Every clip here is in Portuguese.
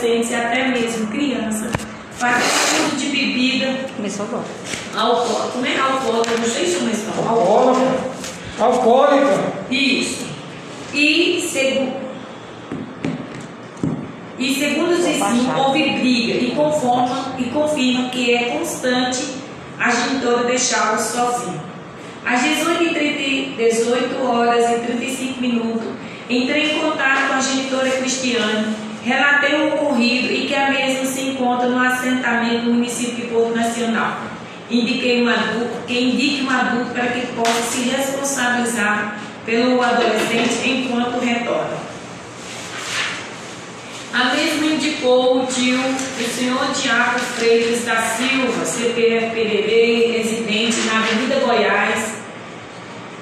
adolescentes e até mesmo crianças fazendo uso de bebida Começou agora. alcoólica. Como é alcoólica? Não sei se é fala. Alcoólatra. Alcoólica. Isso. E segundo, e segundo os ensinos, houve briga e conformam e confirmam que é constante a genitora deixá-los sozinhos. Às 18, e 30 18 horas e 35 minutos, entrei em contato com a genitora Cristiane, relatei o ocorrido e que a mesma se encontra no assentamento do município de Porto Nacional. Indiquei um adulto, que indique um adulto para que possa se responsabilizar pelo adolescente enquanto retorna. A mesma indicou o tio, o senhor Tiago Freitas da Silva, CPF Pererê, residente na Avenida Goiás,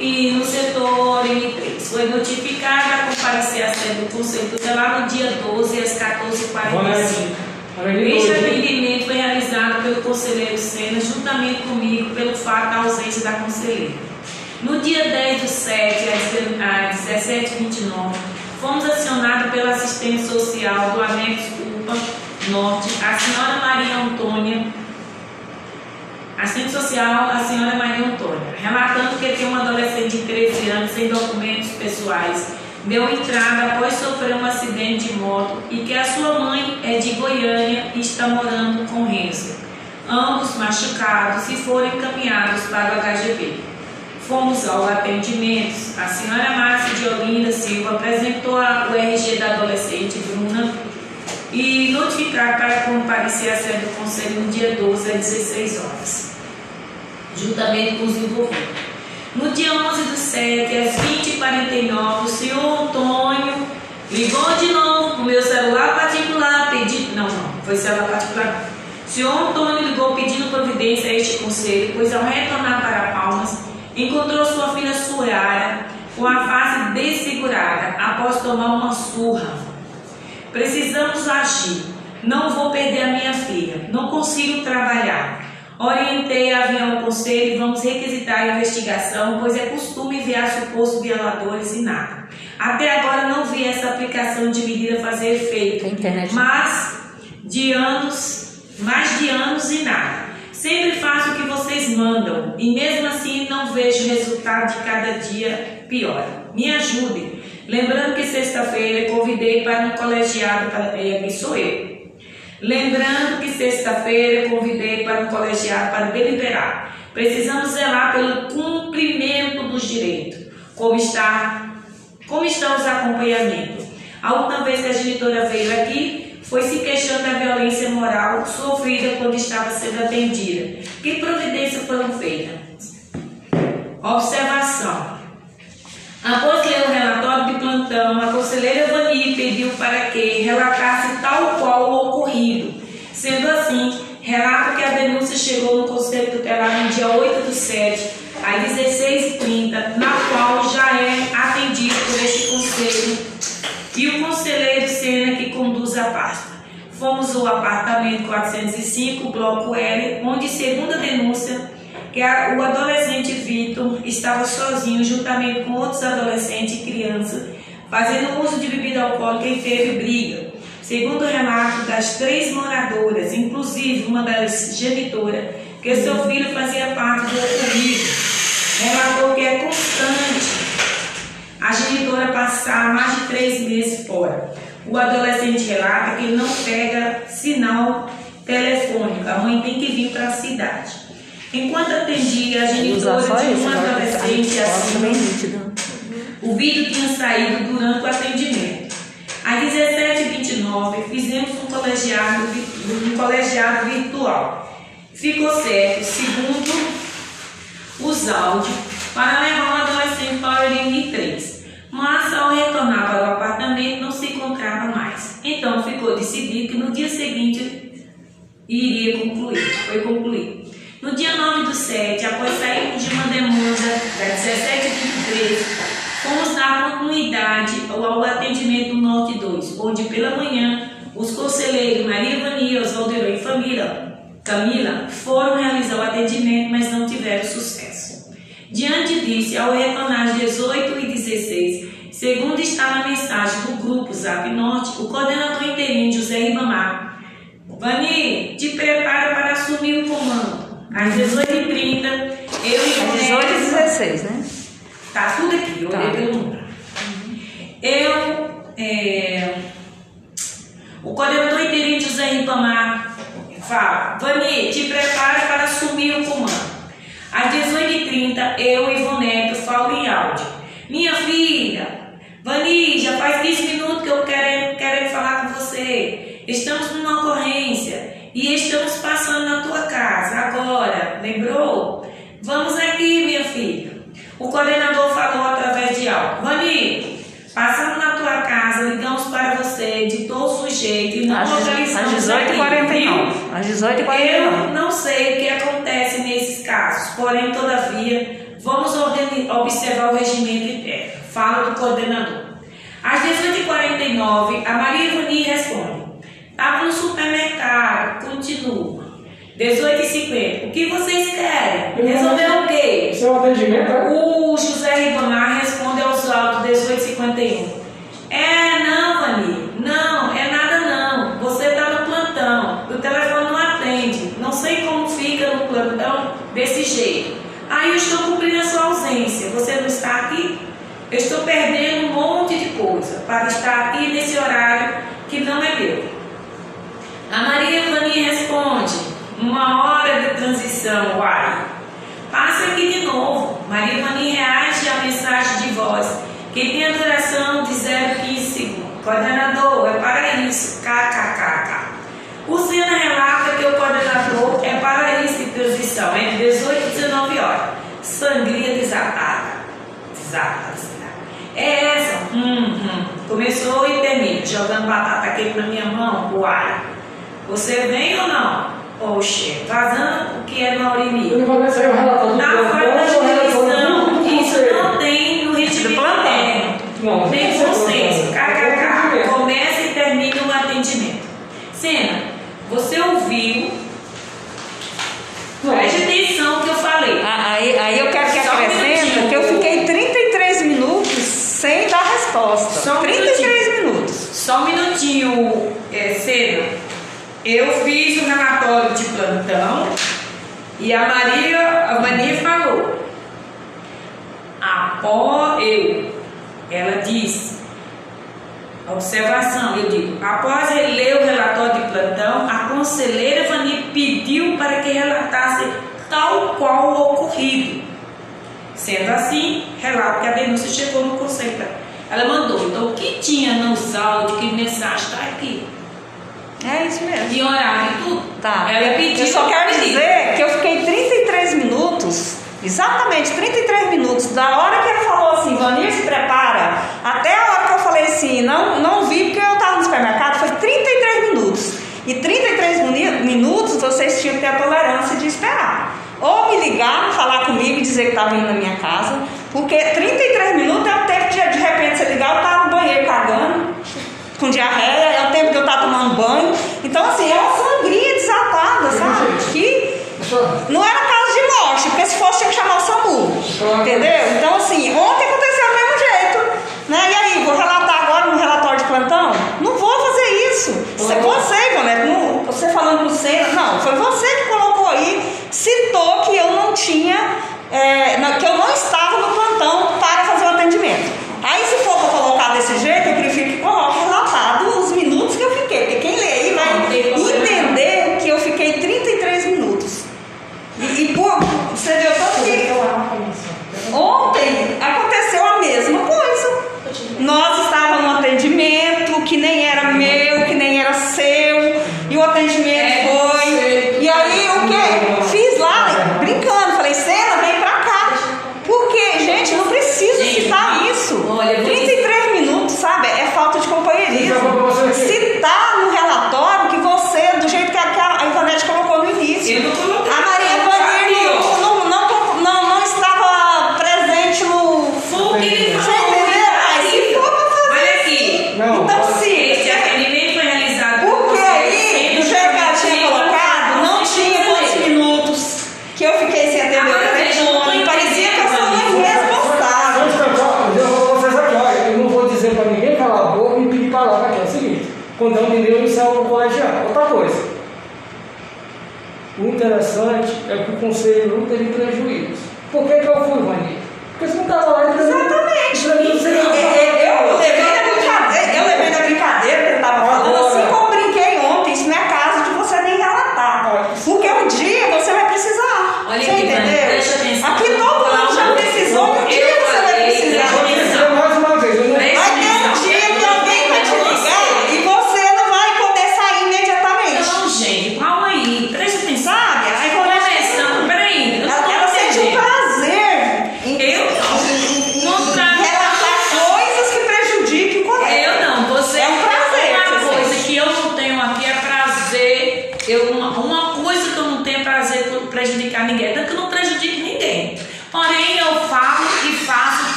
e no setor M3. Foi notificada a comparecer à sede do Conselho Tutelar no dia 12, às 14h45. Este atendimento foi realizado pelo conselheiro Sena, juntamente comigo, pelo fato da ausência da conselheira. No dia 10 do 7, às 17h29, fomos acionados pela assistente social do Anexo UPA Norte, a senhora Maria Antônia, assistente social, a senhora Maria Antônia, relatando que tem um adolescente de 13 anos sem documentos pessoais, deu entrada após sofrer um acidente de moto e que a sua mãe é de Goiânia e está morando com Renzo. Ambos machucados e foram encaminhados para o HGB. Fomos ao atendimento. A senhora Márcia de Olinda Silva apresentou a- o RG da adolescente Bruna e notificar para comparecer à sede do Conselho no dia 12 às 16 horas, juntamente com os envolvidos. No dia 11 do 7, às 20h49, o senhor Antônio ligou de novo para o meu celular particular pedindo. Não, não, foi celular particular. O senhor Antônio ligou pedindo providência a este conselho, pois ao retornar para Palmas, encontrou sua filha Suara com a face desfigurada após tomar uma surra. Precisamos agir. Não vou perder a minha filha. Não consigo trabalhar. Orientei a vir ao conselho e vamos requisitar a investigação, pois é costume enviar supostos violadores e nada. Até agora não vi essa aplicação de medida fazer efeito. Internet. Mas de anos, mais de anos e nada. Sempre faço o que vocês mandam e mesmo assim não vejo resultado de cada dia pior. Me ajudem. Lembrando que sexta-feira convidei para um colegiado, para, que sou eu. Lembrando que sexta-feira convidei para um colegiado para deliberar. Precisamos zelar pelo cumprimento dos direitos. Como está, como estão os acompanhamentos? A última vez que a genitora veio aqui, foi se queixando da violência moral sofrida quando estava sendo atendida. Que providências foram feitas? Observação. Após ler o relatório de plantão, a conselheira Vani pediu para que relatasse tal qual o ocorrido. Sendo assim, relata que a denúncia chegou no Conselho Tutelar no dia 8 do 7, às 16h30, na qual já é atendido por este conselho e o conselheiro Sena que conduz a pasta. Fomos ao apartamento 405, bloco L, onde, segundo a denúncia, que a- o adolescente Vitor estava sozinho, juntamente com outros adolescentes e crianças, fazendo uso de bebida alcoólica e teve briga. Segundo o relato das três moradoras, inclusive uma das genitoras, que seu filho fazia parte do ocorrido, relatou que é constante a genitora passar mais de três meses fora. O adolescente relata que não pega sinal telefônico, a mãe tem que vir para a cidade. Enquanto atendia a genitora de isso, um agora adolescente assim, o vídeo tinha saído durante o atendimento. Às 17h29, fizemos um colegiado, um colegiado virtual. Ficou certo, segundo os áudios, para levar o adolescente para o Limite 3. Mas ao retornar para o apartamento não se encontrava mais. Então ficou decidido que no dia seguinte iria concluir. Foi concluído. No dia 9 do 7, após sairmos de uma demanda das 17h23, fomos dar continuidade ao atendimento Norte 2, onde pela manhã os conselheiros Maria Vania, Oswaldo e Família, Camila foram realizar o atendimento, mas não tiveram sucesso. Diante disso, ao retornar às 18 e 16, segundo está na mensagem do grupo Zap Norte, o coordenador inteirinho, José Ribamar. Vani, te prepara para assumir o comando. Às 18h30, eu e Às 18 e 16, né? Tá tudo aqui, eu Tá. olhei pelo número. Eu, é, o coordenador interino José Ribamar fala, Vani, te prepara para assumir o comando. Às 18h30, eu e Ivoneto falo em áudio. Minha filha, Vani, já faz 15 minutos que eu quero, quero falar com você. Estamos numa ocorrência e estamos passando na tua casa agora, lembrou? Vamos aqui, minha filha. O coordenador falou através de áudio. Vani, passando na tua casa, ligamos para você de todo o jeito e não Às localizamos aqui, 18h49. viu? Às 18h49. Eu não sei o que acontece nesses casos, porém, todavia, vamos observar o regimento interno. Fala do coordenador. Às 18h49, a Maria Ivani responde: Estava no supermercado, continua. 18h50, o que vocês querem? Resolver o quê? Seu atendimento, é? O José Ribamar responde aos autos 1851. É, não, Vani, não, é nada não. Você está no plantão, o telefone não atende. Não sei como fica no plantão desse jeito. Aí eu estou cumprindo a sua ausência. Você não está aqui? Eu estou perdendo um monte de coisa para estar aqui nesse horário que não é meu. A Maria Vani responde: Uma hora de transição, uai. Passa aqui de novo. Maria Vani reage à mensagem de voz, que tem a duração de 0,15 segundos. Coordenador, é para isso. KKKK. O Sena relata que o coordenador é para isso de transição, entre 18 e 19 horas. Sangria desatada. Desatada. É essa. Hum, hum. Começou e termina. Jogando batata quente na minha mão. Uai. Você vem ou não? Oxe, vazando o que é no Ele Aurimir. vai sair o relatório do Na forma da o jurisdição, do isso não tem no regimento Do plantão. interno. Não, Nem não consenso. tem plantão. KKK. Começa e termina o atendimento. Cena, você ouviu? Não. Preste atenção que eu falei. Ah, Aí, aí eu quero que Só um minutinho. que eu fiquei 33 minutos sem dar resposta. Só um 33 minutos. Só um minutinho, é, Cena. Eu fiz o relatório de plantão e a Maria, a Maria falou. Após eu, ela disse, observação, eu digo, após ele ler o relatório de plantão, a conselheira Vani pediu para que relatasse tal qual o ocorrido. Sendo assim, relato que a denúncia chegou no conselho. Ela mandou, então o que tinha nos áudios, que mensagem está aqui. É isso mesmo. E horário e tudo. Tá. Ela pediu. eu só quero pedi. dizer que eu fiquei 33 minutos, exatamente 33 minutos, da hora que ele falou assim, Vanir se prepara, até a hora que eu falei assim, não, não vi porque eu estava no supermercado, foi 33 minutos. E 33 mini- minutos vocês tinham que ter a tolerância de esperar. Ou me ligar, falar comigo e dizer que estava indo na minha casa, porque 33 minutos é o tempo de de repente você ligar, eu estava no banheiro cagando, com diarreia, é o tempo de eu estar tomando banho. Então, assim, é uma sangria desatada, sabe? Que não era caso de morte, porque se fosse tinha que chamar o SAMU. Entendeu? Então, assim, ontem aconteceu do mesmo jeito. Né? E aí, vou relatar agora no relatório de plantão? Não vou fazer isso. Você, você Ivonete, não- você falando com o Senna, não, foi você que colocou aí, citou que eu não tinha, é, que eu não estava no plantão para fazer o atendimento. Aí, se for pra colocar desse jeito,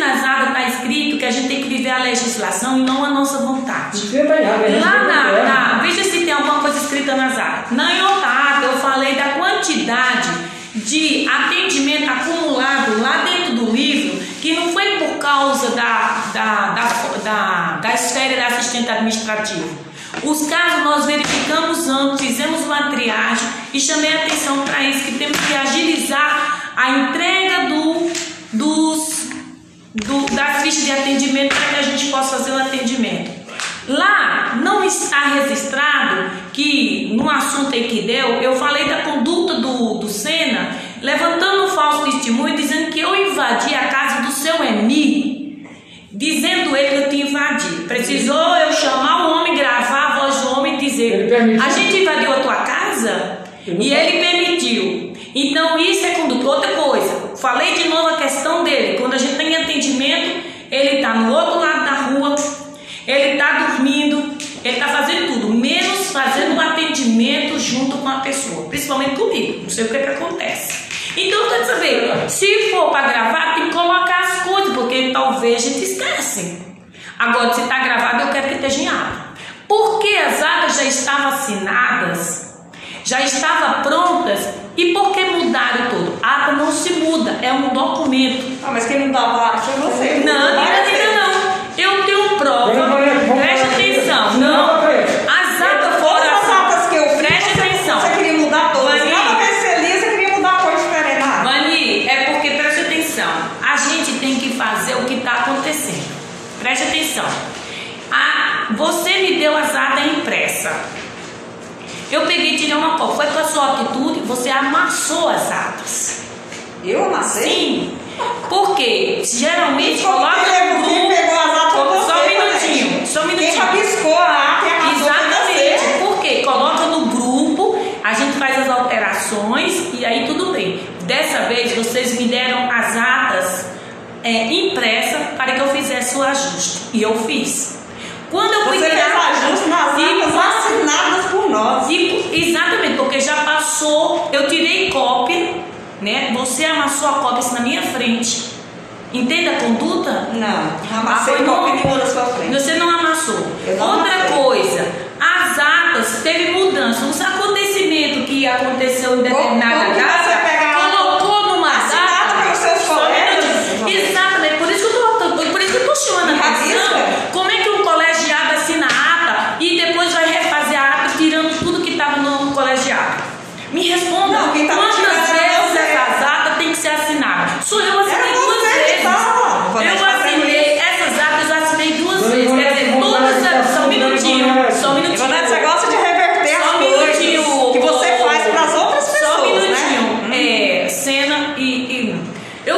nada está escrito que a gente tem que viver a legislação e não a nossa vontade. Lá na, na, veja se tem alguma coisa escrita na ZAP. Na IOTAP eu falei da quantidade de atendimento acumulado lá dentro do livro que não foi por causa da, da, da, da, da esfera da assistente administrativa. Os casos nós verificamos antes, fizemos uma triagem e chamei a atenção para isso, que temos que agilizar a entrega do, dos do, ficha de atendimento para que a gente possa fazer o atendimento. Lá não está registrado que no assunto aí que deu, eu falei da conduta do, do Senna levantando um falso testemunho dizendo que eu invadi a casa do seu Emi, dizendo ele que eu tinha invadido. Precisou eu chamar o homem, gravar a voz do homem e dizer: A gente invadiu a tua casa? E ele permitiu. Então isso é conduta. Outra coisa Falei de novo a questão dele. Quando a gente tem atendimento, ele está no outro lado da rua, ele está dormindo, ele está fazendo tudo, menos fazendo um atendimento junto com a pessoa, principalmente comigo. Não sei o que, é que acontece. Então, quer saber, se for para gravar, tem que colocar as coisas, porque talvez a gente esquece. Agora, se está gravado, eu quero que esteja em água. Porque as águas já estavam assinadas já estava prontas e por que mudaram tudo? A ata não se muda, é um documento. Ah, mas quem mudava a ata foi você. Não, não, geralmente coloca no grupo. pegou as atas Só um minutinho, só um minutinho. Quem rabiscou a ata é Exatamente, por quê? Coloca no grupo, a gente faz as alterações e aí tudo bem. Dessa vez vocês me deram as atas é, impressa para que eu fizesse o ajuste. E eu fiz. Quando eu fui Você fez o ajuste nas atas assinadas por nós. E, exatamente, porque já passou, eu tirei cópia, né? Você amassou a cópia assim, na minha frente. Entende a conduta? Não, amassei Ah, nenhuma na sua frente. Você não amassou. Não Outra amassei. coisa, as atas teve mudança. Os acontecimentos que aconteceu em determinada data,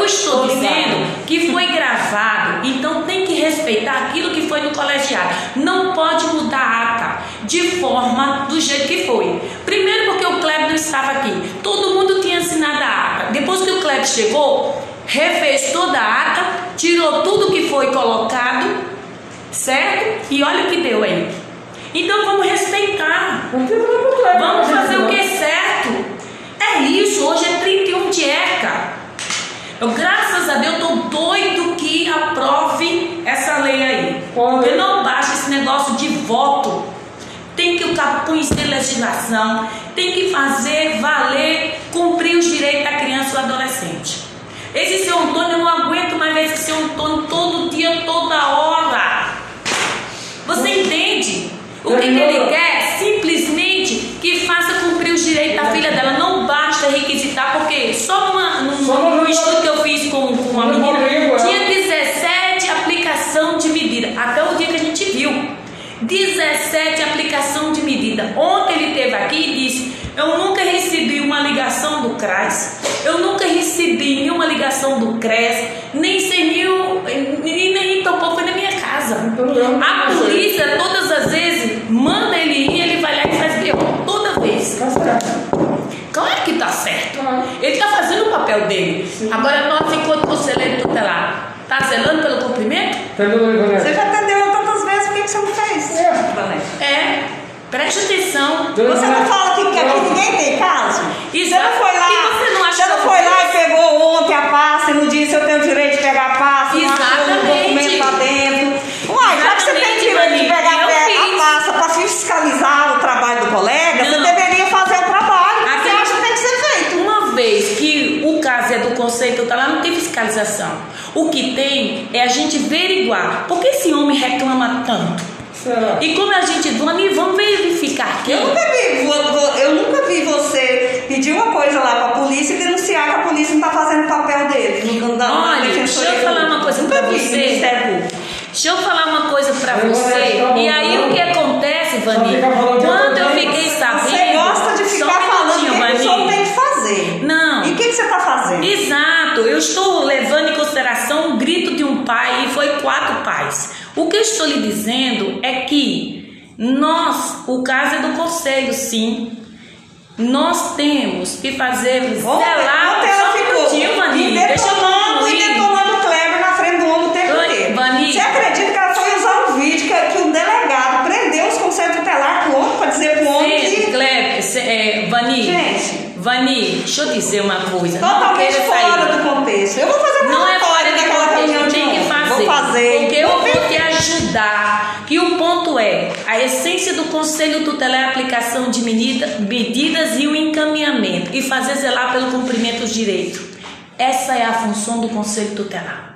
Eu estou dizendo que foi gravado, então tem que respeitar aquilo que foi no colegiado. Não pode mudar a ata de forma do jeito que foi. Primeiro porque o Kleber não estava aqui. Todo mundo tinha assinado a ata. Depois que o Kleber chegou, refez toda a ata, tirou tudo que foi colocado, certo? E olha o que deu aí. Então vamos respeitar. Vamos fazer o que é certo. É isso, hoje é 31 de ECA. Eu, graças a Deus, estou doido que aprove essa lei aí. Porque não basta esse negócio de voto. Tem que o conhecer legislação, tem que fazer valer, cumprir os direitos da criança do adolescente. Esse seu Antônio, eu não aguento mais ver esse seu Antônio todo dia, toda hora. Você entende? O que, que ele quer? Simplesmente que faça cumprir os direitos da filha dela. Não basta requisitar, porque só numa, numa- num estudo que eu fiz com, com uma menina, é. tinha 17 aplicação de medida, até o dia que a gente viu. 17 aplicação de medida. Ontem ele esteve aqui e disse: Eu nunca recebi uma ligação do CRAS, eu nunca recebi nenhuma ligação do CRES, nem sei mil, nem, nem tampouco foi na minha casa. A polícia, todas as vezes, manda ele ir, ele vai lá e faz B.O. Toda vez. Tá certo. Claro que tá certo. Claro. Ele tá fazendo o papel dele. Agora, nós, enquanto conselheiro tutelar, tá zelando pelo cumprimento? Ivonete? Você já atendeu tantas vezes, por que você não fez? É. É. Preste atenção. Dona Você não fala que, que aqui ninguém tem caso? Isso, Você não foi lá, e você não acha você não foi lá e pegou ontem a pasta e não disse eu tenho direito de pegar a pasta, não achou um Exatamente. documento lá dentro. Uai, já que você tem Exatamente, direito de Vani, pegar eu a pe- fiz. a pasta para fiscalizar o trabalho do colega, você Não. deveria fazer o trabalho que você Aquele- acha que tem que ser feito. Uma vez que o caso é do conselho tutelar, não. O que tem é a gente averiguar. Por que esse homem reclama tanto? Será? E como a gente, Vani, vamos verificar aqui. Eu nunca vi, eu nunca vi você pedir uma coisa lá para a polícia e denunciar que a polícia não está fazendo o papel dele. Na, na Olha, deixa eu falar uma coisa nunca pra vi, você. Deixa eu falar uma coisa pra Eu você. E aí tá? o que acontece, Vani? fica falando de Quando eu fiquei sabendo. Você gosta de ficar falando o que, o senhor tem que fazer. Não. Que, você está fazendo? Exato, eu estou levando em consideração o grito de um pai e foi quatro pais. O que eu estou lhe dizendo é que nós, o caso é do conselho, sim. Nós temos que fazer Ontem, zelar. ontem ela um ficou Vani, deixa eu e detonando o Kleber na frente do homem o tempo Oi, inteiro. Vani. Você acredita que ela foi usar um vídeo que, que o delegado prendeu os conselhos tutelares com o homem para dizer pro homem Sim, que Kleber, é, Vani. Gente. Vani, deixa eu dizer uma coisa. totalmente fora sair. do contexto. Eu vou fazer Não é fora daquela reunião contexto, de tem que fazer. Vou fazer. Porque eu Vou te ajudar. Que o ponto é, a essência do Conselho Tutelar é a aplicação de medida, medidas e o encaminhamento. E fazer zelar pelo cumprimento dos direitos. Essa é a função do Conselho Tutelar.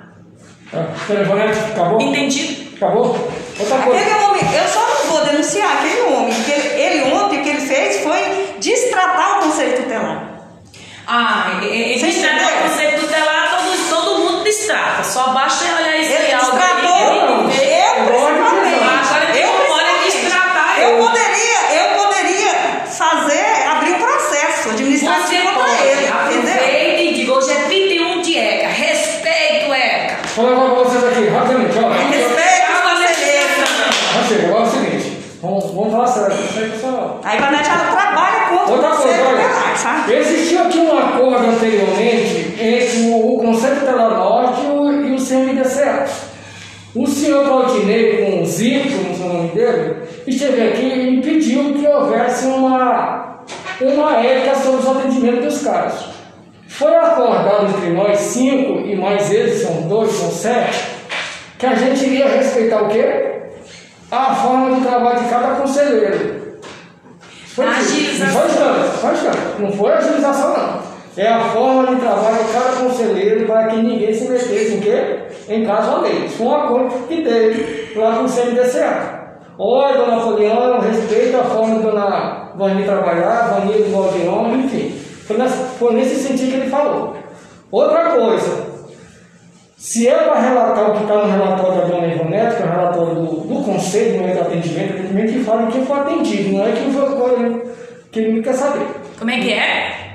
Ivonete, acabou? Entendido? Acabou? Outra coisa. Aquele homem, eu só não vou denunciar aquele homem, porque ele, ele ontem o que ele fez foi destratar o conselho tutelar. Ah, e, entendeu? o Conselho Tutelar, todo, todo mundo distrata. Só basta olhar esse Ele áudio destratou aí. eu, principalmente. Agora que eu, não pode principalmente. destratar eu eu. poderia, eu poderia fazer, abrir um processo Você administrativo contra pode, ele, entendeu? aproveita e diga, hoje é 31 de ECA, respeito ECA. Vou levar pra vocês aqui, rapidamente, ó. Respeito os conselheiros. Ah, chega, agora é o seguinte. Vamos, vamos falar sério. Isso aí, pessoal. A Ivanete ela trabalha contra Outra o conselho coisa, tutelar, olha. sabe? Existiu aqui um acordo anteriormente entre o, Conselho Tutelar Norte e o, e o senhor Claudinei, com o Zico, não sei o nome dele, esteve aqui e pediu que houvesse uma, uma ética sobre os atendimentos dos casos. Foi acordado entre nós cinco, e mais eles são dois, são sete, que a gente iria respeitar o quê? A forma de trabalho de cada conselheiro. Foi isso. Não foi tanto, foi. Não foi agilização, não. É a forma de trabalho de cada conselheiro para que ninguém se metesse em quê? Em caso alheio. Isso foi um acordo que teve lá com o CMDCA. Olha, dona eu respeito a forma de dona Vani trabalhar, Vani do Valdirão, enfim. Foi nesse sentido que ele falou. Outra coisa, se é para relatar o que está no relatório da dona Ivonete, que é o relatório do, do conselho, não é do atendimento, atendimento que fala quem foi atendido, não é quem foi que ele quer saber. Como é que é?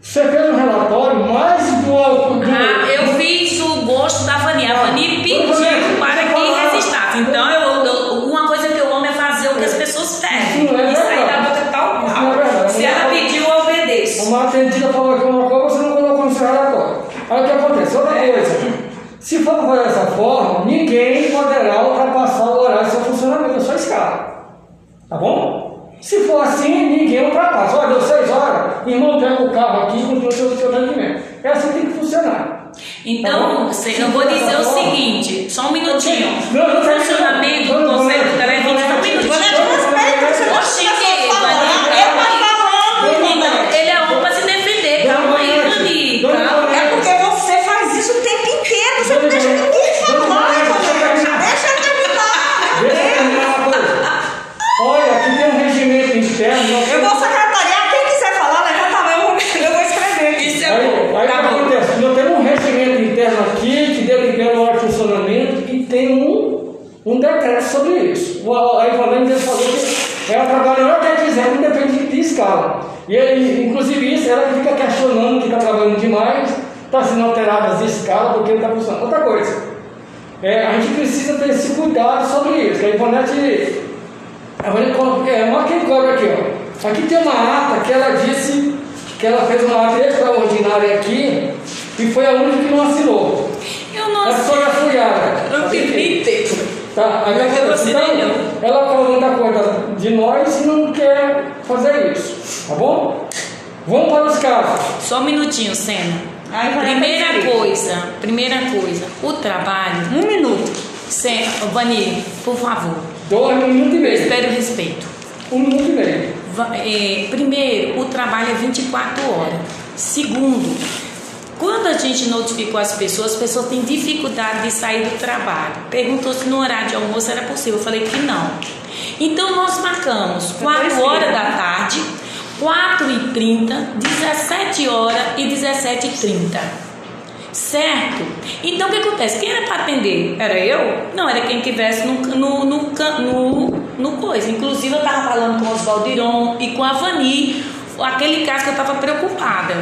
Você fez um relatório mais do. do ah, eu fiz o gosto da Vani. A Vani pediu para que registrasse. Então, eu, eu, uma coisa que eu amo é fazer o que as pessoas pedem. Isso, é Isso aí dá boca tal. É verdade. Se ela pediu, eu obedeço. Uma atendida falou aqui uma coisa, você não colocou no seu relatório. Aí o que acontece? Outra é. coisa. Se for fazer dessa forma, ninguém poderá ultrapassar o horário do seu funcionamento da sua escala. Tá bom? Se for assim, ninguém ultrapassa. Olha, deu seis horas, irmão, pega o carro aqui e continua o seu, rendimento. É assim que tem que funcionar. Então, tá eu vou dizer o seguinte, só um minutinho. Não, não, não, funcionamento do um, decreto sobre isso. A já falou que ela trabalha a hora que ela quiser, não depende de escala. E inclusive isso, ela fica questionando que está trabalhando demais, está sendo alterada as escalas porque não está funcionando. Outra coisa, é, a gente precisa ter esse cuidado sobre isso. que A Ivonete, a coloca- é, uma quem cobra aqui, ó. Aqui tem uma ata que ela disse que ela fez uma ata extraordinária aqui e foi a única que não assinou. Eu não É só a Fuyara. Eu acreditei. Tá, aí Eu então, assinei, não. ela falou muita coisa de nós e não quer fazer isso, tá bom? Vamos para os casos. Só um minutinho, Sena. Aí vai Primeira coisa, primeira coisa, o trabalho. Um minuto. Sena, Vani, por favor, Dois minutos e meio. espere o respeito. Um minuto e meio. É, primeiro, o trabalho é 24 horas. Segundo, quando a gente notificou as pessoas, as pessoas têm dificuldade de sair do trabalho. Perguntou se no horário de almoço era possível. Eu falei que não. Então nós marcamos 4 horas da tarde, 4 e 30, 17 horas e 17 e 30. Certo? Então o que acontece? Quem era para atender? Era eu? Não, era quem tivesse no, no, no, no, no coisa. Inclusive eu estava falando com o Osvaldiron e com a Vani, aquele caso que eu estava preocupada.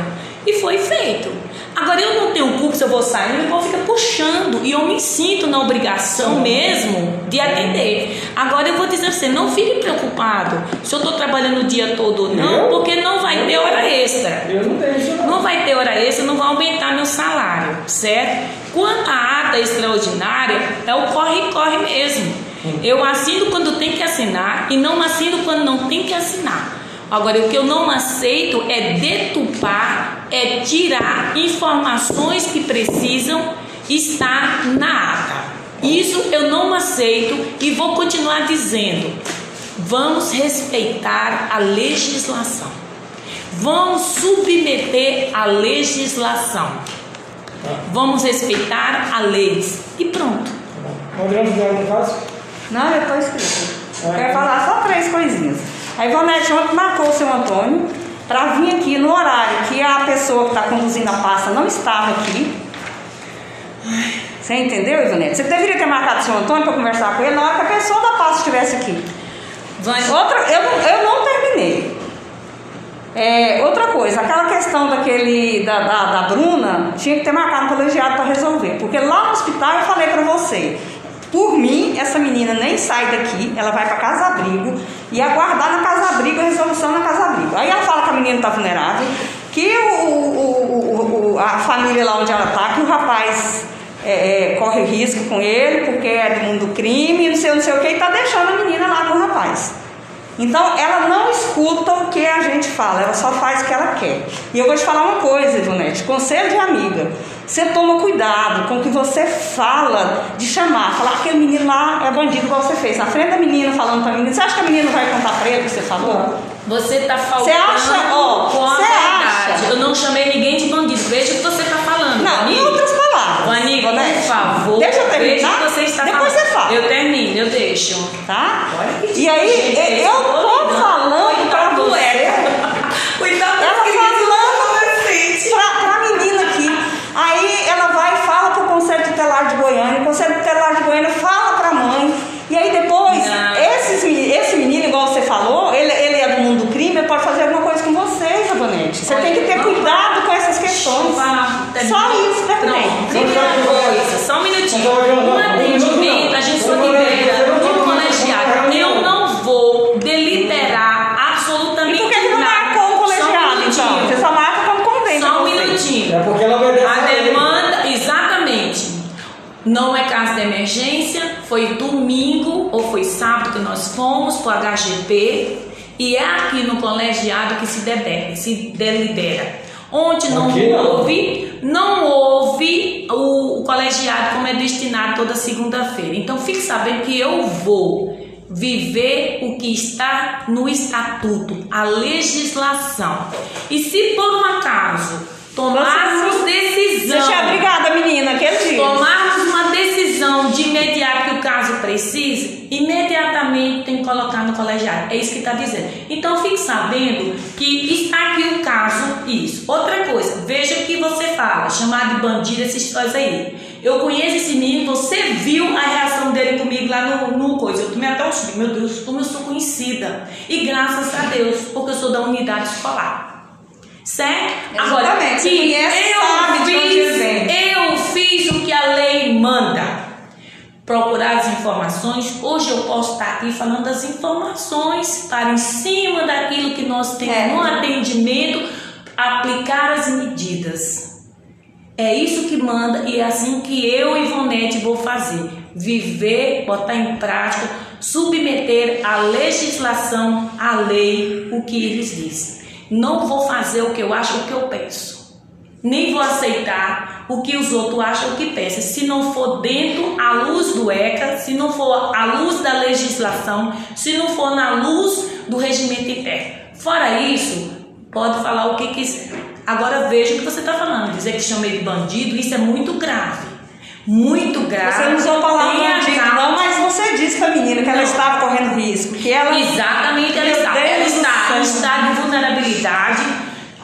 E foi feito. Agora eu não tenho culpa se eu vou sair, eu vou ficar puxando. E eu me sinto na obrigação mesmo de atender. Agora eu vou dizer a você, não fique preocupado se eu estou trabalhando o dia todo ou não, porque não vai ter hora extra. Eu não deixo, não. Não vai ter hora extra, não vai aumentar meu salário, certo? Quanto à ata extraordinária, é o corre-corre mesmo. Eu assino quando tem que assinar e não assino quando não tem que assinar. Agora, o que eu não aceito é detupar, é tirar informações que precisam estar na ata. Isso eu não aceito e vou continuar dizendo. Vamos respeitar a legislação. Vamos submeter a legislação. Vamos respeitar a lei. E pronto. Caso? Não, eu estou escrito. Eu É. quero falar só três coisinhas. A Ivonete ontem marcou o seu Antônio para vir aqui no horário que a pessoa que está conduzindo a pasta não estava aqui. Você entendeu, Ivonete? Você deveria ter marcado o seu Antônio para conversar com ele na hora que a pessoa da pasta estivesse aqui. Vai. Outra, eu, não- eu não terminei. É, outra coisa, aquela questão daquele da, da, da Bruna tinha que ter marcado um colegiado para resolver. Porque lá no hospital eu falei para você, por mim, essa menina nem sai daqui, ela vai para casa abrigo e aguardar na casa abrigo a resolução na casa abrigo. Aí ela fala que a menina está vulnerável, que o- o- o- a família lá onde ela está, que o rapaz é, é, corre risco com ele, porque é do mundo do crime, não sei, não sei o que, e está deixando a menina lá com o rapaz. Então, ela não escuta o que a gente fala, ela só faz o que ela quer. E eu vou te falar uma coisa, Ivonete, conselho de amiga. Você toma cuidado com o que você fala de chamar, falar aquele menino lá é bandido, igual você fez. Na frente da menina, falando pra menina, você acha que a menina vai contar pra ele o que você falou? Você tá falando Você acha, ó, você acha? Eu não chamei ninguém de bandido. Veja o que você tá falando. Não, outras Ivonete. por favor. Deixa eu terminar. você está Depois falando. você fala. Eu termino, eu deixo. Tá? Olha que E aí, gente, eu tô falando pra Cuidado, você. Cuidado Ela com falando pra, pra menina aqui. Aí ela vai e fala pro Conselho Tutelar de Goiânia, o Conselho Tutelar de Goiânia fala pra mãe. E aí depois, esses, esse menino, igual você falou, ele, ele é do mundo do crime, ele pode fazer alguma coisa com você, Rabanete. Você Olha, tem que ter cuidado com essas questões. Só isso, terminei. Primeira coisa, só um minutinho. Um atendimento, a gente só libera no colegiado. Eu não. vou deliberar absolutamente E por que, que não nada. marcou o um colegiado, então? Você só marca quando convém Só um você. minutinho. É porque ela obedece A demanda, exatamente. Não é caso de emergência, foi domingo ou foi sábado que nós fomos para o HGP e é aqui no colegiado que se, debe- se delibera. Onde não não. houve, não houve o, o colegiado como é destinado toda segunda-feira. Então fique sabendo que eu vou viver o que está no estatuto, a legislação. E se por um acaso tomarmos decisão Deixa a brigada, menina, aquele dia. tomarmos uma decisão de imediato que precise, imediatamente tem que colocar no colegiado. É isso que está dizendo. Então fique sabendo que está aqui o caso, isso. Outra coisa, veja o que você fala, chamar de bandido, essas histórias aí. Eu conheço esse menino, você viu a reação dele comigo lá no, no coisa. Eu tomei até um susto, meu Deus, como eu sou conhecida. E graças a Deus, porque eu sou da unidade escolar. Certo? Agora, Exatamente, que eu fiz, eu fiz o que a lei manda. Procurar as informações. Hoje eu posso estar aqui falando das informações para em cima daquilo que nós temos É. no atendimento, aplicar as medidas. É isso que manda e é assim que eu e Ivonete vou fazer. Viver, botar em prática, submeter a legislação, a lei, o que eles dizem. Não vou fazer o que eu acho, o que eu peço. Nem vou aceitar o que os outros acham, que pensam. Se não for dentro à luz do ECA, se não for à luz da legislação, se não for na luz do regimento interno. Fora isso, pode falar o que quiser. Agora veja o que você está falando. Dizer que chamei de bandido, isso é muito grave. Muito grave. Você não usou a palavra bandido, calma. não, mas você disse pra menina que ela Não. estava correndo risco, que ela... Exatamente, ela está. Ela está em estado de vulnerabilidade.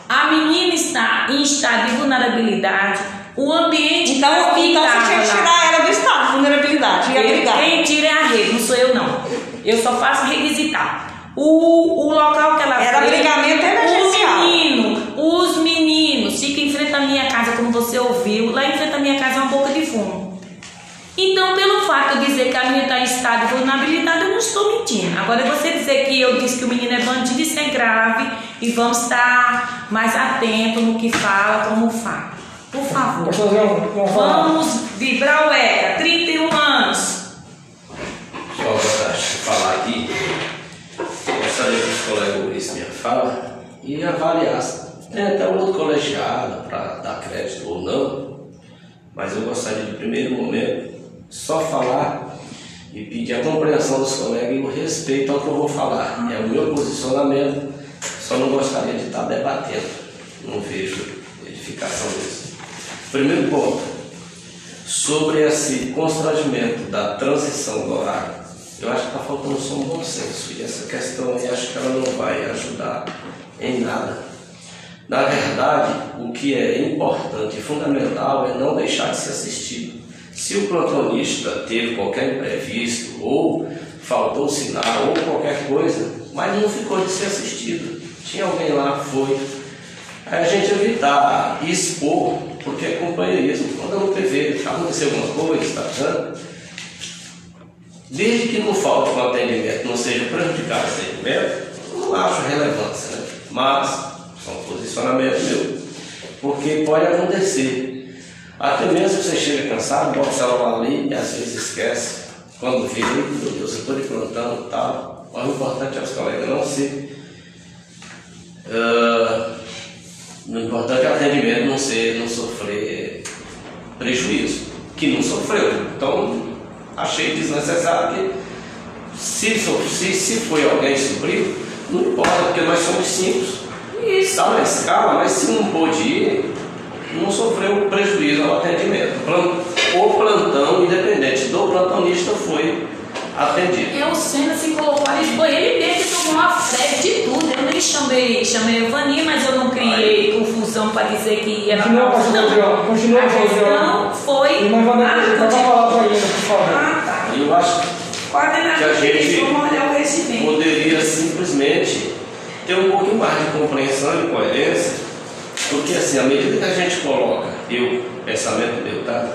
A menina está em estado de vulnerabilidade. O ambiente Então, então você tinha que tirar ela do estado de vulnerabilidade. Quem- tira é a rede, não sou eu não. Eu só faço requisitar. O, o local que ela Era foi, abrigamento emergencial. O menino, os meninos ficam em frente à minha casa, como você ouviu. Lá em frente à minha casa é uma boca de fumo. Então, pelo fato de dizer que a menina está em estado de vulnerabilidade, eu não estou mentindo. Agora, você dizer que eu disse que o menino é bandido, isso é grave. E vamos estar mais atentos no que fala, como fala. Por favor. Posso fazer um, uma fala? Vamos vibrar o ECA, 31 anos. Só para falar aqui, gostaria que os colegas ouvissem minha fala e avaliassem. Tem até um outro colegiado para dar crédito ou não, mas eu gostaria de primeiro momento só falar e pedir a compreensão dos colegas e o respeito ao que eu vou falar. É o meu posicionamento, só não gostaria de estar debatendo. Não vejo edificação nisso. Primeiro ponto, sobre esse constrangimento da transição do horário, eu acho que está faltando só um bom senso e essa questão aí acho que ela não vai ajudar em nada. Na verdade, o que é importante e fundamental é não deixar de ser assistido. Se o plantonista teve qualquer imprevisto ou faltou sinal ou qualquer coisa, mas não ficou de ser assistido. Tinha alguém lá, foi. Aí a gente evitar expor, porque é companheirismo. Quando no PV aconteceu alguma coisa, está achando? Desde que não falte um atendimento, não seja prejudicado esse atendimento, eu não acho relevância, né? Mas, só um posicionamento meu. Porque pode acontecer. Até mesmo você chega cansado, bota o celular ali e às vezes esquece. Quando vê, meu Deus, eu estou de plantão e tal. Mas o importante é os colegas não ser. Uh, o importante é o atendimento não ser, não sofrer prejuízo, que não sofreu. Então, achei desnecessário que se, se, se foi alguém supriu, não importa, porque nós somos simples. Isso. Está na escala, mas se não pôde ir, não sofreu prejuízo ao atendimento. O plantão, independente do plantonista, foi atendido. Eu, sendo assim, colocou a Lisboa, ele mesmo tomou uma frete de tudo. Eu nem chamei, chamei a Vani, mas eu não criei confusão para dizer que ia Continua, pastor Continua, A questão foi... Mas, Vanessa, dá falar para ele, por favor. Ah, tá. Eu acho que a gente poderia simplesmente ter um pouquinho mais de compreensão e coerência, porque assim, à medida que a gente coloca, eu, pensamento meu, tá?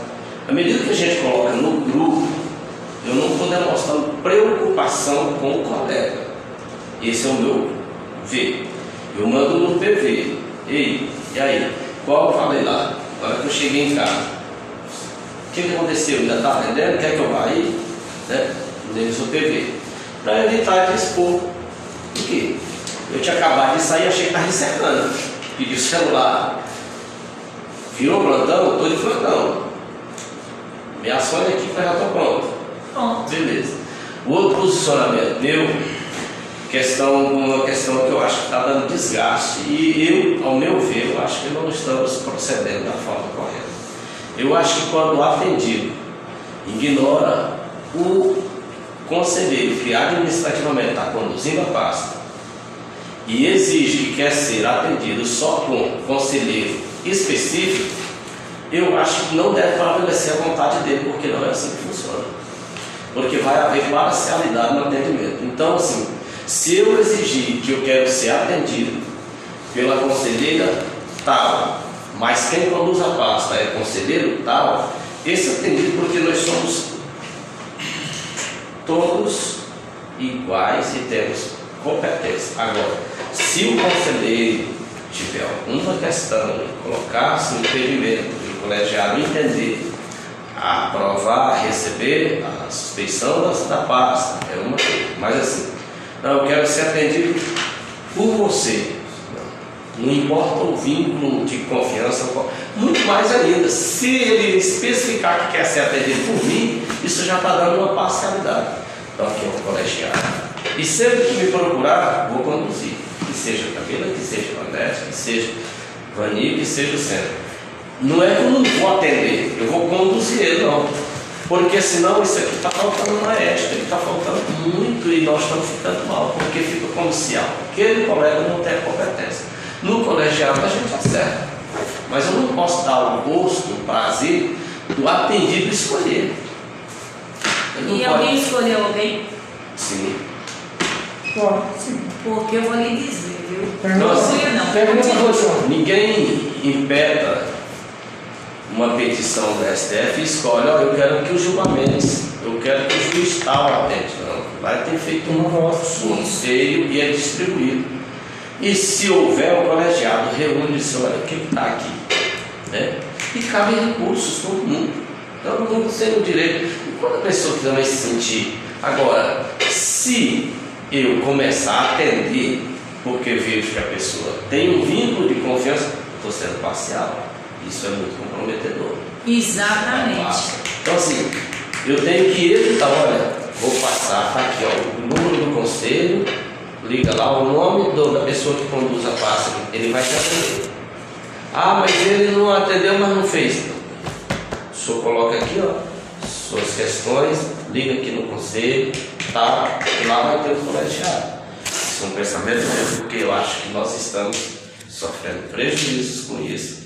À medida que a gente coloca no grupo, eu não estou demonstrando preocupação com o colega. Esse é o meu ver. Eu mando no PV. Ei, e aí? Qual eu falei lá? Na hora que eu cheguei em casa. O que, que aconteceu? Ainda está atendendo? Quer que eu vá aí? Né? Deles o PV. Para evitar que expor. Por quê? Eu tinha acabado de sair, achei que estava encerrando. Pedi o celular. Virou plantão, estou de plantão. Minha sonha aqui foi já estou pronto. Pronto. Beleza. O outro posicionamento meu, questão, uma questão que eu acho que está dando desgaste. E eu, ao meu ver, eu acho que não estamos procedendo da forma correta. Eu acho que quando o atendido ignora o conselheiro que administrativamente está conduzindo a pasta e exige que quer ser atendido só com conselheiro específico, eu acho que não deve prevalecer a vontade dele, porque não é assim que funciona. Porque vai haver parcialidade no atendimento. Então, assim, se eu exigir que eu quero ser atendido pela conselheira tal, mas quem conduz a pasta é conselheiro tal, esse atendido, porque nós somos todos iguais e temos competência. Agora, se o conselheiro tiver alguma questão, colocar-se no impedimento o colegiado entender, aprovar, receber a suspeição da, da pasta, é uma coisa. Mas assim, não, eu quero ser atendido por você. Não importa o vínculo de confiança, muito mais ainda, se ele especificar que quer ser atendido por mim, isso já está dando uma parcialidade. Então aqui é um colegiado. E sempre que me procurar, vou conduzir. Que seja Camila, que seja Vanessa, que seja Vani, que seja o centro. Não é que eu não vou atender, eu vou conduzir ele, não. Porque senão isso aqui está faltando uma ética, está faltando muito e nós estamos ficando mal, porque fica como se aquele colega não tem competência. No colegiado a gente acerta, mas eu não posso dar o gosto, o prazer do atendido escolher. E pode... alguém escolheu alguém? Sim. sim. Porque eu vou lhe dizer, viu? Não, assim, não. Ninguém impeda uma petição do STF e escolhe, ó, eu quero que o julgamento, eu quero que o juiz tal atende. Não, vai ter feito um conselho e é distribuído. E se houver o colegiado, reúne e diz, olha, o que está aqui? Né? E cabe recursos, todo mundo. Todo mundo tem o direito. E quando a pessoa também se sentir. Agora, se eu começar a atender, porque vejo que a pessoa tem um vínculo de confiança, estou sendo parcial. Isso é muito comprometedor. Exatamente. Então, assim, eu tenho que evitar, olha, vou passar, está aqui ó, o número do conselho, liga lá o nome do, da pessoa que conduz a pasta, ele vai te atender. Ah, mas ele não atendeu, mas não fez. O senhor coloca aqui, ó, suas questões, liga aqui no conselho, tá? E lá vai ter o colegiado. Isso é um pensamento mesmo, porque eu acho que nós estamos sofrendo prejuízos com isso.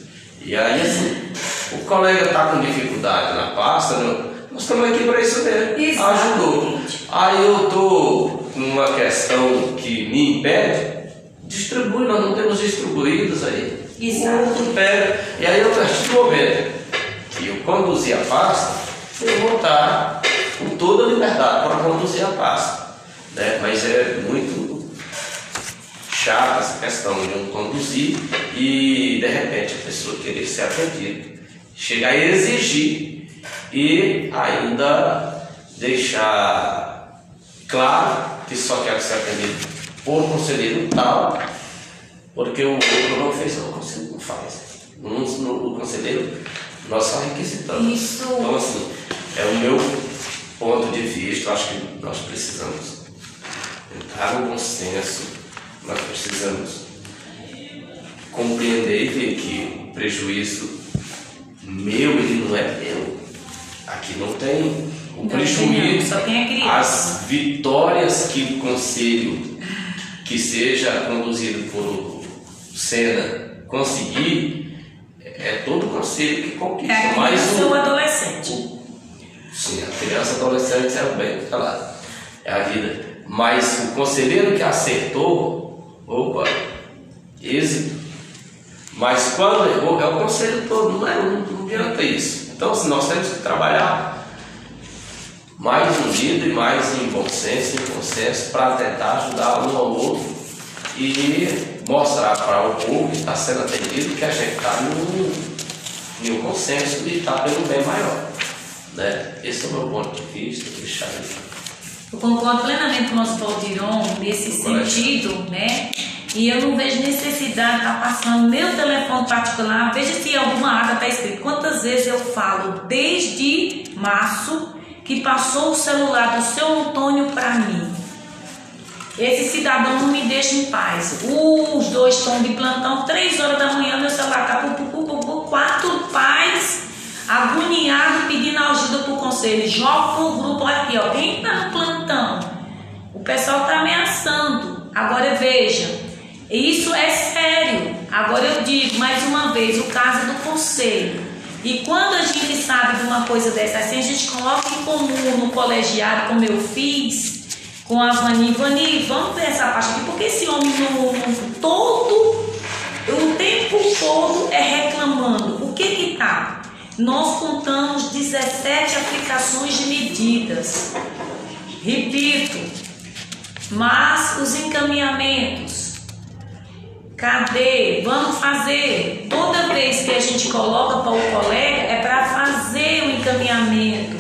E aí, assim, o colega está com dificuldade na pasta, não, nós estamos aqui para isso mesmo. Exatamente. Ajudou. Aí eu estou com uma questão que me impede, distribui, nós não temos distribuídos aí. Exato. Pega. E aí, eu partir do momento que eu conduzir a pasta, eu vou estar com toda a liberdade para conduzir a pasta. Né? Mas é muito chata essa questão de um conduzir e de repente a pessoa querer ser atendida chegar a exigir e ainda deixar claro que só quer ser atendido por conselheiro tal, porque o outro não fez, o conselheiro não faz. O conselheiro, nós só requisitamos. Isso. Então, assim, é o meu ponto de vista, acho que nós precisamos entrar no bom senso, nós precisamos compreender e ver que o prejuízo meu, ele não é meu. Aqui não tem o Não, prejuízo, tem as vitórias que o conselho que seja conduzido por Senna conseguir, é todo o conselho que conquista. É mas o- ou adolescente. Sim, a criança adolescente é o bem falado. É a vida. Mas o conselheiro que acertou, opa, êxito. Mas quando errou, é o conselho todo, não, é, não, não adianta isso. Então, se nós temos que trabalhar mais unido e mais em bom senso, em consenso, para tentar ajudar um ao outro e mostrar para o povo que está sendo atendido que a gente está em um consenso e está pelo bem maior. Né? Esse é o meu ponto de vista, aí. Eu concordo plenamente com o nosso Valdiron nesse sentido, né? E eu não vejo necessidade de estar passando meu telefone particular. Veja se alguma ata está escrito. Quantas vezes eu falo desde março que passou o celular do seu Antônio para mim. Esse cidadão não me deixa em paz. Os dois estão de plantão, três horas da manhã, meu celular está pu, quatro pais agoniados pedindo ajuda para o conselho. Joga o grupo aqui, ó. Quem está no plantão? Pessoal está ameaçando. Agora veja, isso é sério. Agora eu digo mais uma vez, o caso do conselho. E quando a gente sabe de uma coisa dessa assim, a gente coloca em comum no colegiado, como eu fiz, com a Vani. Vani, vamos ver essa parte aqui, porque esse homem no, no todo, o tempo todo é reclamando. O que que tá? Nós contamos 17 aplicações de medidas. Repito, mas os encaminhamentos, cadê? Vamos fazer. Toda vez que a gente coloca para o colega, é para fazer o encaminhamento.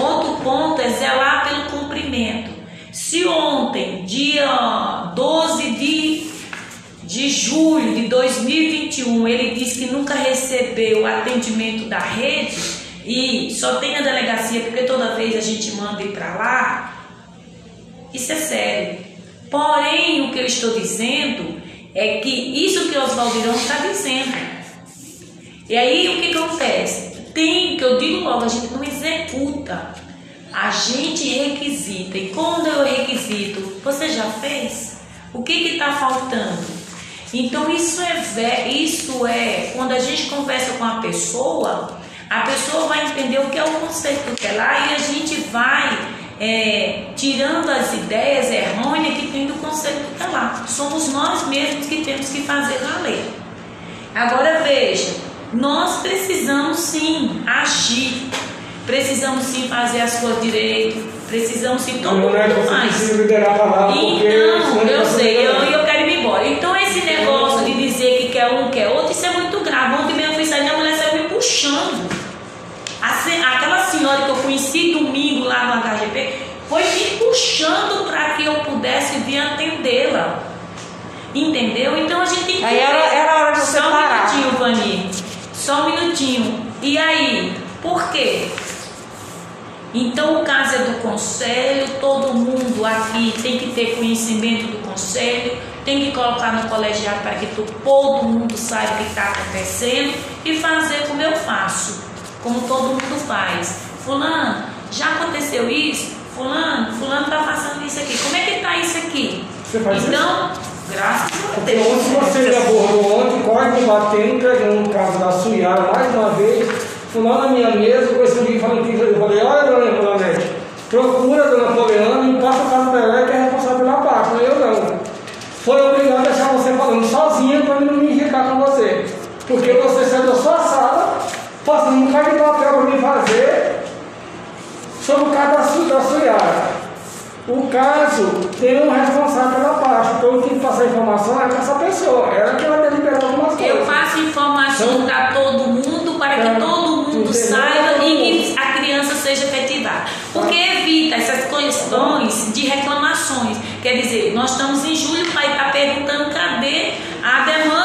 Outro ponto é zelar pelo cumprimento. Se ontem, dia 12 de, de julho de 2021, ele disse que nunca recebeu atendimento da rede e só tem a delegacia porque toda vez a gente manda ir para lá, isso é sério. Porém, o que eu estou dizendo é que isso que Oswaldirão está dizendo. E aí o que, que acontece? Tem, que eu digo logo, a gente não executa. A gente requisita. E quando eu requisito, você já fez? O que está faltando? Então isso é, isso é quando a gente conversa com a pessoa, a pessoa vai entender o que é o conceito tutelar e a gente vai é, tirando as ideias errôneas que tem do conceito tutelar. Somos nós mesmos que temos que fazer valer. Agora veja, nós precisamos sim agir, precisamos sim fazer as coisas direito, precisamos sim todo é mundo mais. liderar a palavra, porque Então, eu sei, eu, eu quero ir embora. Então, esse negócio de dizer que quer um, quer outro, isso é muito grave. Ontem mesmo eu fui sair a mulher saiu me puxando. Aquela senhora que eu conheci domingo lá no HGP foi me puxando para que eu pudesse vir atendê-la. Entendeu? Então a gente tem que. Aí era- era hora de Só um parar. minutinho, Vani. Só um minutinho. E aí? Por quê? Então o caso é do conselho, todo mundo aqui tem que ter conhecimento do conselho, tem que colocar no colegiado para que to- todo mundo saiba o que está acontecendo e fazer como eu faço, como todo mundo faz. Fulano, já aconteceu isso? Fulano, fulano está passando isso aqui. Como é que está isso aqui? Você faz isso? então, graças a Deus. ontem você me abordou ontem, quase me batendo, pegando o caso da Suiara mais uma vez. Fui lá na minha mesa, esse alguém falando que eu falei, olha dona Nicolete, procura a dona Poliana e passa o caso para ela que é responsável pela parte. Eu não. Foi obrigado a deixar você falando sozinha para não me irritar com você. Porque você saiu da sua sala, passando um bocado de papel para me fazer sobre o caso da, da. O caso tem um responsável pela parte, então eu tenho que passar informação é com essa pessoa, ela que vai deliberar algumas Eu coisas. passo informação Então- para todo mundo, para É. que todo saiba e que a criança seja efetivada. Porque evita essas questões de reclamações. Quer dizer, nós estamos em julho, o pai está perguntando cadê a demanda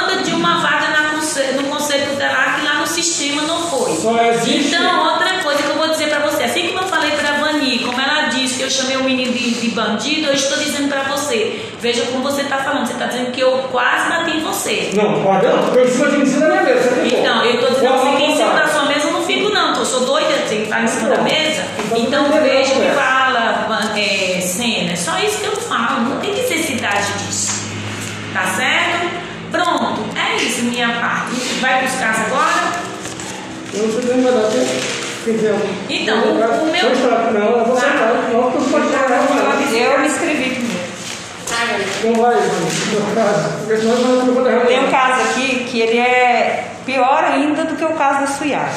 Só existe- Então, outra coisa que eu vou dizer para você, assim como eu falei para a Vani, como ela disse que eu chamei o menino de, de bandido, eu estou dizendo para você. Veja como você está falando. Você está dizendo que eu quase bati em você. Não, pode não, porque eu estou em cima da minha mesa. você ficou. Então, eu estou dizendo assim que em cima da sua mesa eu não fico, não. Eu sou doida de estar em cima da mesa. Então, Então, veja o que fala, é, Sena. É só isso que eu falo. Não tem necessidade disso. Tá certo? Pronto. É isso, minha parte. Vai casos agora? Eu não sei se vai dar dizer, Então, vou- o meu- Não, eu vou sentar. Não, tu pode. Eu me inscrevi primeiro. Não vai, mano. Tem um caso aqui que ele é pior ainda do que o caso da Suyara,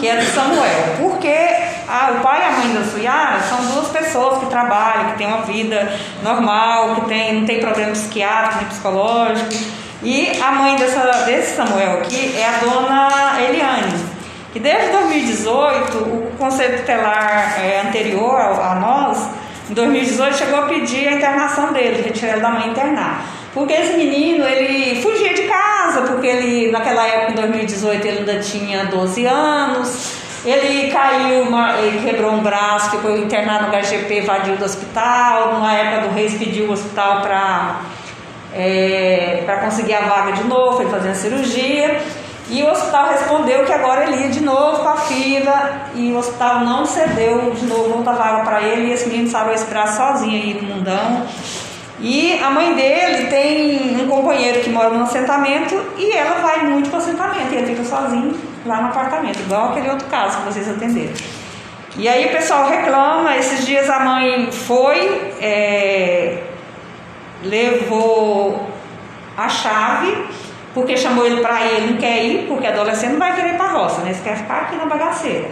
que é do Samuel. Porque o pai e a mãe da Suyara são duas pessoas que trabalham, que têm uma vida normal, que tem, não tem problema psiquiátrico nem psicológico. E a mãe dessa, desse Samuel aqui é a dona Eliane. Que desde 2018, o Conselho Tutelar é, anterior ao- a nós, em 2018, chegou a pedir a internação dele, retirar da mãe internar. Porque esse menino, ele fugia de casa, porque ele, naquela época, em 2018, ele ainda tinha 12 anos. Ele caiu, uma- ele quebrou um braço, ficou internado no HGP, evadiu do hospital. Na época do Reis, pediu o hospital para para conseguir a vaga de novo, foi fazer a cirurgia. E o hospital respondeu que agora ele ia de novo com a fila e o hospital não cedeu de novo outra vaga para ele e esse menino salvou esse braço sozinho aí no mundão. E a mãe dele tem um companheiro que mora no assentamento e ela vai muito para o assentamento e ele fica sozinho lá no apartamento, igual aquele outro caso que vocês atenderam. E aí o pessoal reclama, esses dias a mãe foi, é, levou a chave, porque chamou ele para ir, ele não quer ir, porque adolescente não vai querer ir para a roça, né? Ele quer ficar aqui na bagaceira.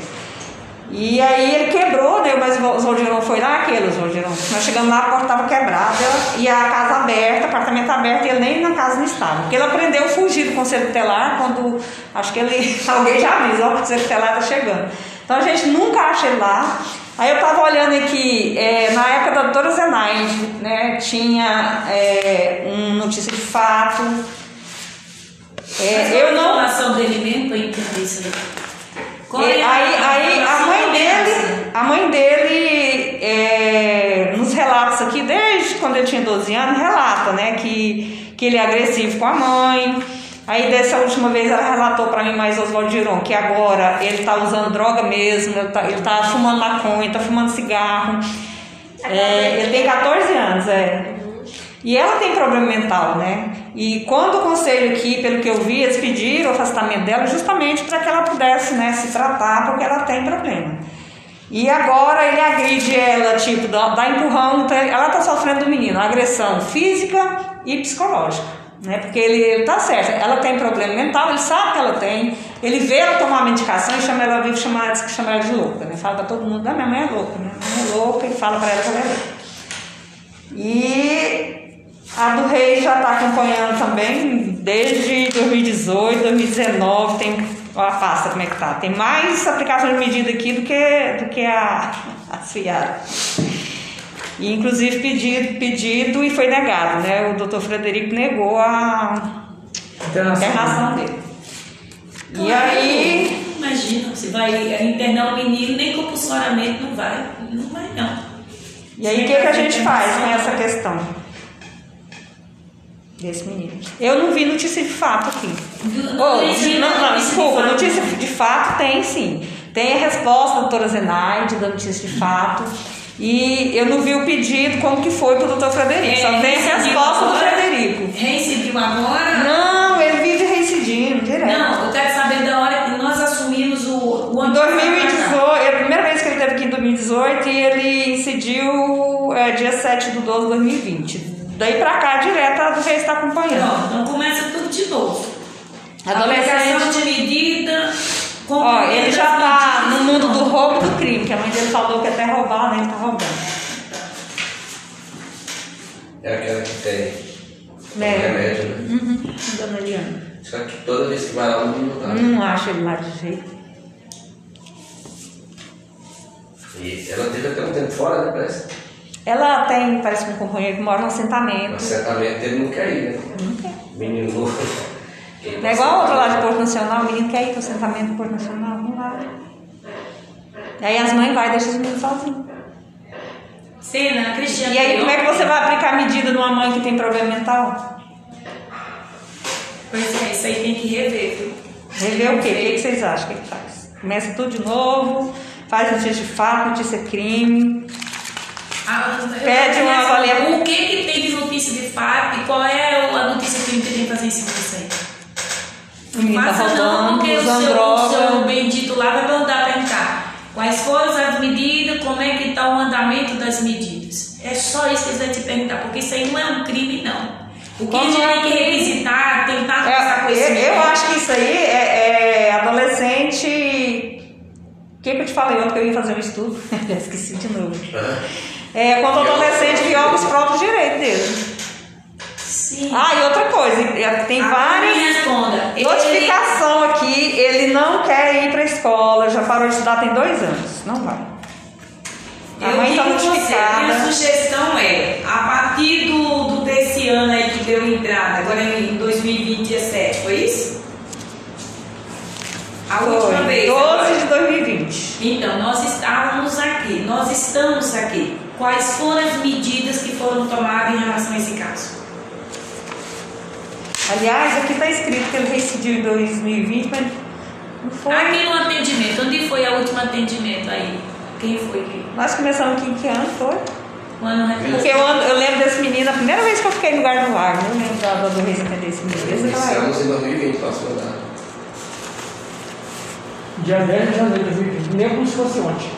E aí ele quebrou, né? Mas o Zoldirão foi lá, aquele Zoldirão. Nós chegamos lá, a porta estava quebrada e a casa aberta, apartamento aberto, e ele nem na casa não estava. Porque ele aprendeu a fugir do conselho tutelar quando acho que ele. Alguém já avisa, ó, o conselho tutelar está chegando. Então a gente nunca acha ele lá. Aí eu estava olhando aqui, é, na época da doutora Zenaide, né, tinha é, um notícia de fato. É, eu não. A informação dele mesmo para entender isso aí. Qual E é aí, aí a mãe dele, a mãe dele, é, nos relatos aqui, desde quando ele tinha 12 anos, relata, né, que, que ele é agressivo com a mãe. Aí dessa última vez ela relatou para mim mais Oswaldo Giron, que agora ele tá usando droga mesmo, ele tá, ele tá fumando maconha, tá fumando cigarro. É, ele tem 14 anos, é. E ela tem problema mental, né? E quando o conselho aqui, pelo que eu vi, eles pediram o afastamento dela justamente para que ela pudesse né, se tratar, porque ela tem problema. E agora ele agride ela, tipo, dá, dá empurrão, então ela tá sofrendo do menino, agressão física e psicológica. Né? Porque ele, tá certo, ela tem problema mental, ele sabe que ela tem, ele vê ela tomar medicação e chama ela, vive chamar, diz que chama ela de louca, né? Fala pra todo mundo, não, minha mãe é louca, minha mãe é louca, e fala pra ela que ela é louca. E a do Rei já está acompanhando também desde 2018, 2019, tem a pasta como é que tá. Tem mais aplicação de medida aqui do que, do que a, a Ciara. E inclusive pedido, pedido e foi negado, né? O doutor Frederico negou a Internação. internação dele. E Claro, aí, Imagina, você vai internar o menino, nem compulsoriamente não vai. Não vai, não. e aí o que, que a gente faz com essa questão? Desse menino. Eu não vi notícia de fato aqui. Do- Oh, não não, não, notícia de desculpa, fato. notícia de fato tem sim. Tem a resposta da doutora Zenaide da notícia de fato. E eu não vi o pedido como que foi pro doutor Frederico. Só tem a resposta do agora? Frederico. Reincidiu agora? Não, ele vive reincidindo direto. Não, eu quero saber da hora que nós assumimos o, o Em 2018, é a primeira vez que ele teve aqui em 2018 e ele incidiu é, dia 7 de 12 de 2020. Daí pra cá, direto, a do Reis está acompanhando. Pronto, então começa tudo de novo. Adolescente. Aplicação de medida. Ó, ele já cumprimento tá. Mundo do roubo e do crime, que a mãe dele falou que até roubar, né? Ele tá roubando. É aquela que tem Né? remédio, né? Uhum, dona Eliana. Só que toda vez que vai lá, não tá. Não acho ele lá de jeito. E ela teve até um tempo fora, né, parece? Ela tem, parece um companheiro que mora no No assentamento. assentamento ele não quer ir, né? Não quer. Menino é igual a outra lá de Porto Nacional, o menino quer ir pro assentamento do Porto Nacional, não vai. Aí as mães vai e deixam os meninos sozinhos. Cena, Cristiano. E aí como é que você vai aplicar a medida numa mãe que tem problema mental? Pois é, isso aí tem que rever, viu? Rever o quê? O que vocês acham? O que que faz? Começa tudo de novo, faz notícia de fato, notícia crime. Ah, Pede uma saber avaliação. O que, que tem de notícia de fato e qual é a notícia que tem que fazer em cima disso aí? O menino tá Faça não, rodando, porque o usando seu, o seu droga. bendito lá vai mandar perguntar quais foram as medidas, como é que está o andamento das medidas. É só isso que eles vão te perguntar, porque isso aí não é um crime, não. O que Como a gente é tem que revisitar, tentar passar É, eu, conhecimento. eu acho que isso aí é, é adolescente. O que, que eu te falei ontem que eu ia fazer um estudo? Já esqueci de novo. É quando o adolescente viola os próprios direitos dele. Sim. Ah, e outra coisa, tem Ah, várias. responda. Ele- Notificação aqui, ele não quer ir para a escola, já parou de estudar tem dois anos. Não vai. A Eu mãe está digo você, notificada. minha sugestão é, a partir do, do desse ano aí que deu entrada, agora em 2020, 17, foi isso? A última Foi, vez. 12 agora. de 2020. Então, nós estávamos aqui, nós estamos aqui. Quais foram as medidas que foram tomadas em relação a esse caso? Aliás, aqui está escrito que ele reincidiu em 2020, mas não foi. Aqui no atendimento, onde foi o último atendimento aí? Quem foi que? Nós começamos aqui em que ano foi? Quando Porque eu, ando- eu lembro desse menino, a primeira vez que eu fiquei no lugar do lago, eu lembro da, doença desse menino. Iniciamos em 2020, passou a. Dia 10 de janeiro de 2020, nem como se fosse ontem.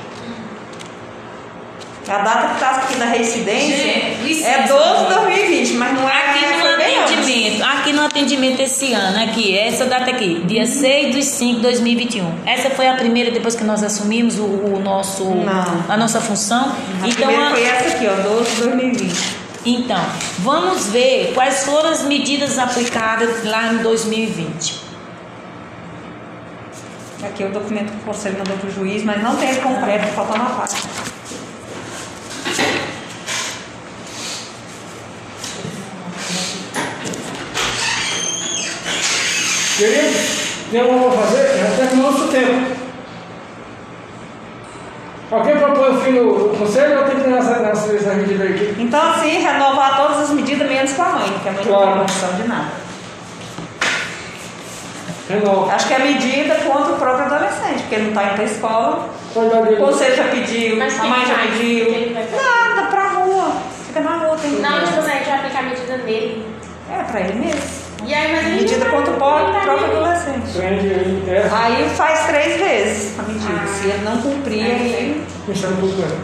A data que está aqui na reincidência Gente, licença. é 12 de 2020, mas não é Aqui no foi bem antes. atendimento, aqui no atendimento esse ano, aqui, essa data aqui, dia 6 de 5 de 2021. Essa foi a primeira depois que nós assumimos o, o nosso, Não. a nossa função. A então, primeira a- foi essa aqui, ó, 12 de 2020. então, vamos ver quais foram as medidas aplicadas lá em 2020. Aqui é o documento que você mandou para o juiz, mas não tem completo, falta uma parte. Querido, tem algo a fazer? Já terminou o nosso tempo. Alguém propõe o fim do conselho ou tem que ter nessa, nessa, nessa medida aqui? Então, assim, renovar todas as medidas, menos com a mãe, porque a mãe não Claro. tem condição de nada. Renova. Acho que é medida contra o próprio adolescente, porque ele não está indo para a escola. O conselho já pediu, Mas a mãe já faz? pediu. Nada, pra rua. Fica na rua, tem Não, tipo assim, a gente vai aplicar a medida nele. É, pra ele mesmo. E aí, mas a gente Medida contra o próprio, adolescente. É. Aí faz três vezes a medida. Se ele não cumprir, aí,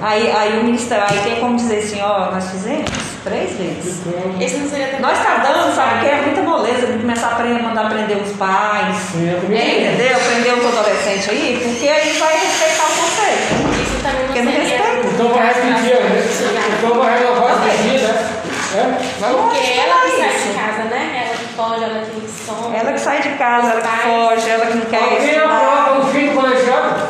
aí, aí o ministério aí tem como dizer assim, ó, nós fizemos três vezes. Esse não seria Nós tá dando, sabe, que é muita moleza de começar a prender, mandar prender os pais. Sim, é. É, entendeu? Prender os adolescentes aí, porque aí vai respeitar o conselho. Isso também não Porque não respeita. Então vai repetir, né? Então vai renovar as medidas, né? Porque ela que sai isso. de casa, né? Ela que foge, ela que some. Ela que sai de casa, ela que foge, ela que não quer Alguém estudar. aprova o fim do colegiado?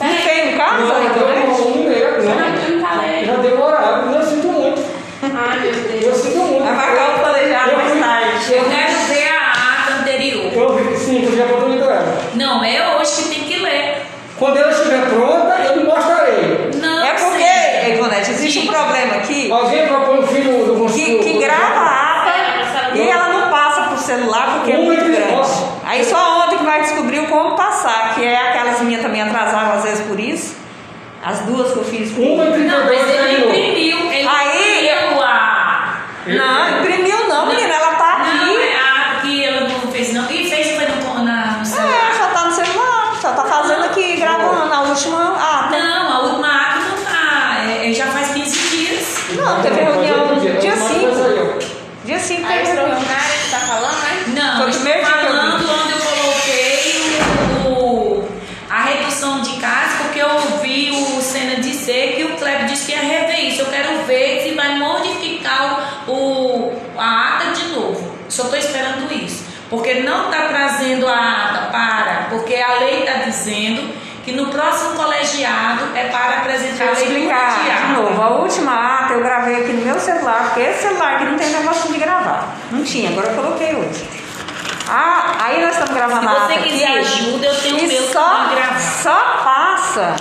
Não tem no caso, Não, aí, eu né? não um negro, Não, né? eu não falei. Já demoraram, eu sinto muito. Ai, meu Eu Deus. sinto muito. Vai marcar o colegiado Eu mais tarde. Eu quero ver a ata anterior. Eu vi, sim, eu vi a oportunidade dela. Não, é hoje que tem que ler. Quando ela estiver pronta, eu lhe mostrarei. Não, É porque, sim. Ivonete, existe um problema aqui Alguém propõe o fim do, do que, que do- grava a ata É, e ela não passa por celular porque é Uma muito entre grande. nós. Aí só ontem que vai descobrir como passar, que é aquelas minhas também atrasaram às vezes por isso. As duas que eu fiz. por- Uma Não, mas ele terminou. imprimiu. Ele Aí- imprimiu a. Não, imprimiu não, menina, ela tá Não, aqui. é a que ela não fez, não. E fez foi no, na, no É, celular. só tá no celular, só tá fazendo aqui, gravando a última ata. Não, a última ata não tá. É, já faz 15 dias. Não, teve reunião dia, dia mas 5. coisa aí, ó. Dia 5 A teve reunião. extraordinária que tá falando, né? Não, Foi o primeiro dia Porque a lei está dizendo que no próximo colegiado é para apresentar Deixa eu explicar de novo. A última ata eu gravei aqui no meu celular, porque esse celular aqui não tem negócio de gravar. Não tinha, agora eu coloquei hoje. Ah, aí nós estamos gravando Se a ata você aqui. quiser ajuda, eu tenho o meu só, só passa.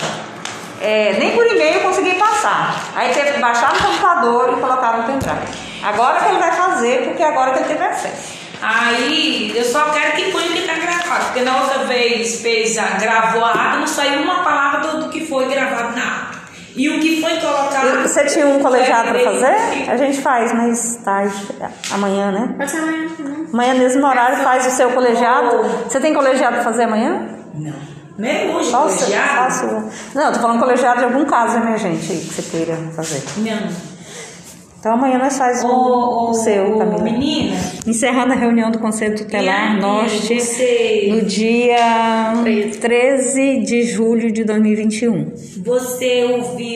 é, nem por e-mail eu consegui passar. Aí teve que baixar no computador e colocar no pendrive. Agora que ele vai fazer, porque agora que ele teve acesso. Aí eu só quero que ponha o que está gravado, porque na outra vez fez a, gravou a ata, não saiu uma palavra do, do que foi gravado na ata. E o que foi colocado. E Você tinha um colegiado para foi fazer? A gente faz mais tarde, amanhã, né? Pode ser amanhã, né? Amanhã, mesmo horário, faz o seu colegiado. Você tem colegiado para fazer amanhã? Não. Nem hoje, Qual o seu? colegiado? Seu? Não, eu tô falando colegiado de algum caso emergente aí que você queira fazer. Não. Então amanhã nós faz o, ô, o seu, Camila. menina, Encerrando a reunião do Conselho Tutelar Bianchi, Norte você- no dia 13 de julho de 2021. você ouviu